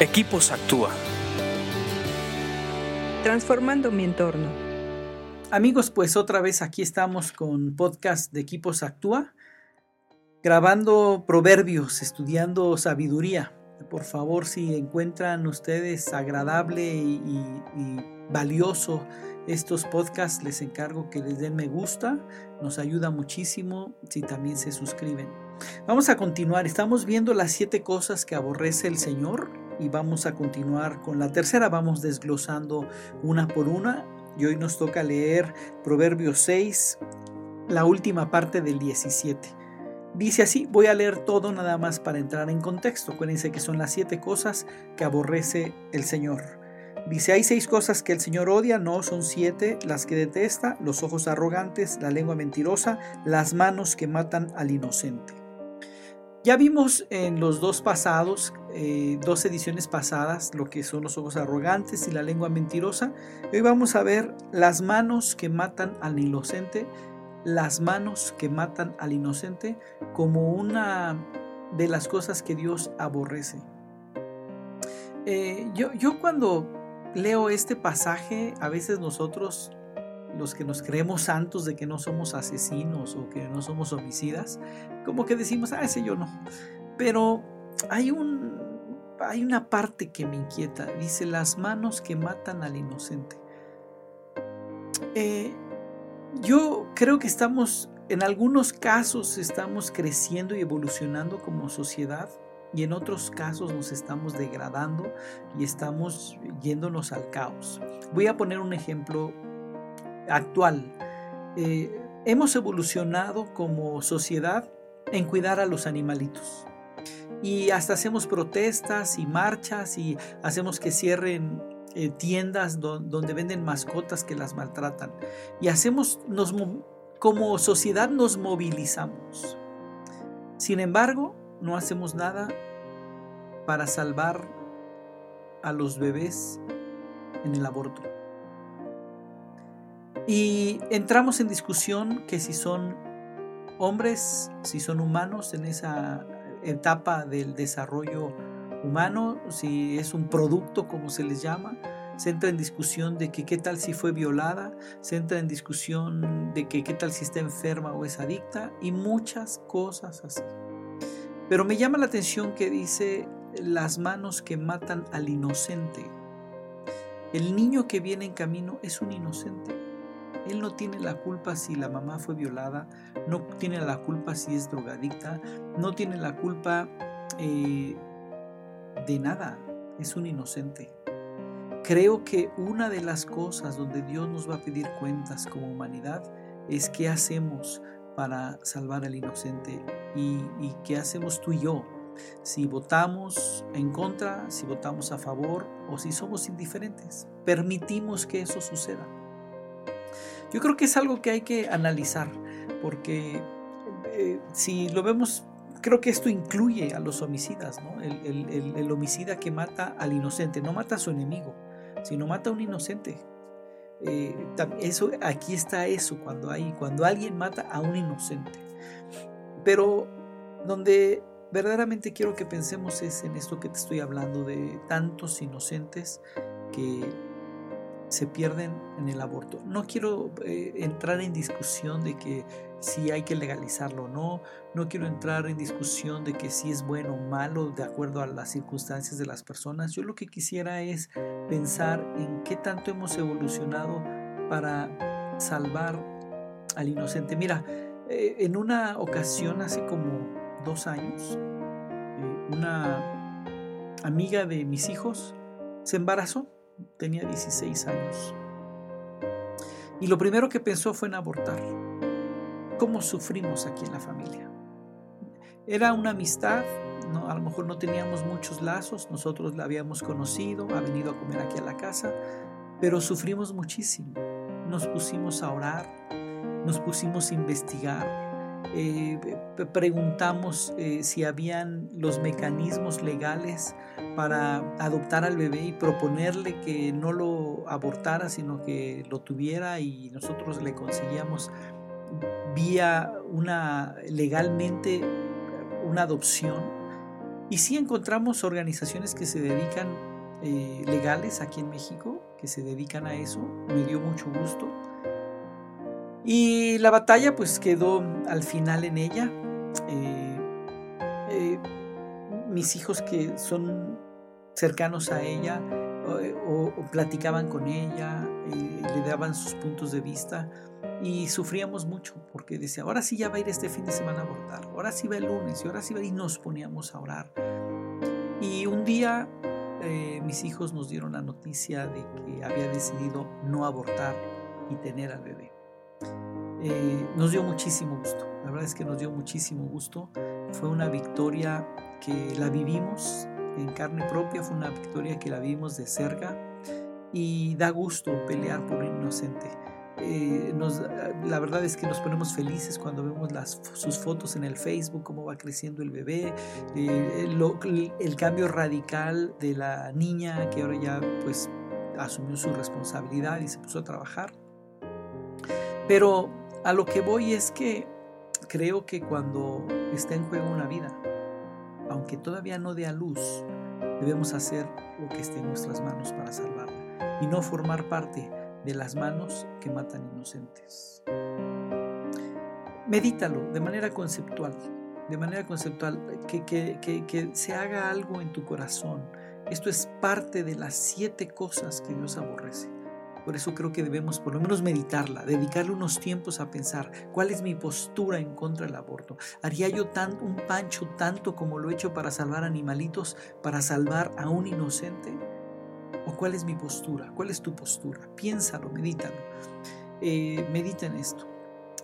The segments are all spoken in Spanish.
Equipos Actúa. Transformando mi entorno. Amigos, pues otra vez aquí estamos con podcast de Equipos Actúa, grabando proverbios, estudiando sabiduría. Por favor, si encuentran ustedes agradable y, y valioso estos podcasts, les encargo que les den me gusta, nos ayuda muchísimo si también se suscriben. Vamos a continuar, estamos viendo las siete cosas que aborrece el Señor y vamos a continuar con la tercera. Vamos desglosando una por una y hoy nos toca leer Proverbios 6, la última parte del 17. Dice así, voy a leer todo nada más para entrar en contexto. Acuérdense que son las siete cosas que aborrece el Señor. Dice, hay seis cosas que el Señor odia, no son siete las que detesta, los ojos arrogantes, la lengua mentirosa, las manos que matan al inocente. Ya vimos en los dos pasados, eh, dos ediciones pasadas, lo que son los ojos arrogantes y la lengua mentirosa. Hoy vamos a ver las manos que matan al inocente, las manos que matan al inocente como una de las cosas que Dios aborrece. Eh, yo, yo cuando leo este pasaje, a veces nosotros los que nos creemos santos de que no somos asesinos o que no somos homicidas, como que decimos, ah, ese yo no. Pero hay, un, hay una parte que me inquieta, dice, las manos que matan al inocente. Eh, yo creo que estamos, en algunos casos estamos creciendo y evolucionando como sociedad y en otros casos nos estamos degradando y estamos yéndonos al caos. Voy a poner un ejemplo actual. Eh, hemos evolucionado como sociedad en cuidar a los animalitos. Y hasta hacemos protestas y marchas y hacemos que cierren eh, tiendas donde venden mascotas que las maltratan. Y hacemos, nos, como sociedad nos movilizamos. Sin embargo, no hacemos nada para salvar a los bebés en el aborto. Y entramos en discusión que si son hombres, si son humanos en esa etapa del desarrollo humano, si es un producto como se les llama, se entra en discusión de que qué tal si fue violada, se entra en discusión de que qué tal si está enferma o es adicta y muchas cosas así. Pero me llama la atención que dice las manos que matan al inocente. El niño que viene en camino es un inocente. Él no tiene la culpa si la mamá fue violada, no tiene la culpa si es drogadicta, no tiene la culpa eh, de nada, es un inocente. Creo que una de las cosas donde Dios nos va a pedir cuentas como humanidad es qué hacemos para salvar al inocente y, y qué hacemos tú y yo. Si votamos en contra, si votamos a favor o si somos indiferentes. Permitimos que eso suceda. Yo creo que es algo que hay que analizar, porque eh, si lo vemos, creo que esto incluye a los homicidas, ¿no? el, homicida que mata al inocente, no mata a su enemigo, sino mata a un inocente. Eh, eso, aquí está eso, cuando, hay, cuando alguien mata a un inocente. Pero donde verdaderamente quiero que pensemos es en esto que te estoy hablando, de tantos inocentes que se pierden en el aborto. No quiero eh, entrar en discusión de que si hay que legalizarlo o no, no quiero entrar en discusión de que si es bueno o malo de acuerdo a las circunstancias de las personas. Yo lo que quisiera es pensar en qué tanto hemos evolucionado para salvar al inocente. Mira, eh, en una ocasión hace como dos años, eh, una amiga de mis hijos se embarazó tenía 16 años. Y lo primero que pensó fue en abortar. ¿Cómo sufrimos aquí en la familia? Era una amistad, no, a lo mejor no teníamos muchos lazos, nosotros la habíamos conocido, ha venido a comer aquí a la casa, pero sufrimos muchísimo. Nos pusimos a orar, nos pusimos a investigar, eh, preguntamos eh, si habían los mecanismos legales para adoptar al bebé y proponerle que no lo abortara, sino que lo tuviera y nosotros le conseguíamos vía una legalmente una adopción. Y sí encontramos organizaciones que se dedican eh, legales aquí en México, que se dedican a eso. Me dio mucho gusto. Y la batalla pues quedó al final en ella. Eh, eh, mis hijos que son cercanos a ella o, platicaban con ella, le daban sus puntos de vista y sufríamos mucho porque decía, ahora sí ya va a ir este fin de semana a abortar, ahora sí va el lunes y ahora sí va y nos poníamos a orar. Y un día eh, mis hijos nos dieron la noticia de que había decidido no abortar y tener al bebé. Eh, nos dio muchísimo gusto, la verdad es que nos dio muchísimo gusto. Fue una victoria que la vivimos en carne propia, fue una victoria que la vivimos de cerca y da gusto pelear por un inocente. Eh, la verdad es que nos ponemos felices cuando vemos las, sus fotos en el Facebook, cómo va creciendo el bebé, eh, el cambio radical de la niña que ahora ya pues asumió su responsabilidad y se puso a trabajar. Pero a lo que voy es que creo que cuando está en juego una vida, aunque todavía no dé a luz, debemos hacer lo que esté en nuestras manos para salvarla y no formar parte de las manos que matan inocentes. Medítalo de manera conceptual, de manera conceptual, que, que, que, se haga algo en tu corazón. Esto es parte de las siete cosas que Dios aborrece. Por eso creo que debemos por lo menos meditarla, dedicarle unos tiempos a pensar cuál es mi postura en contra del aborto. ¿Haría yo tan, un pancho tanto como lo he hecho para salvar animalitos, para salvar a un inocente? ¿O cuál es mi postura? ¿Cuál es tu postura? Piénsalo, medítalo. Eh, medita en esto.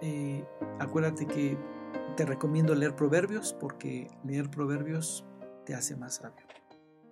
Eh, acuérdate que te recomiendo leer proverbios porque leer proverbios te hace más sabio.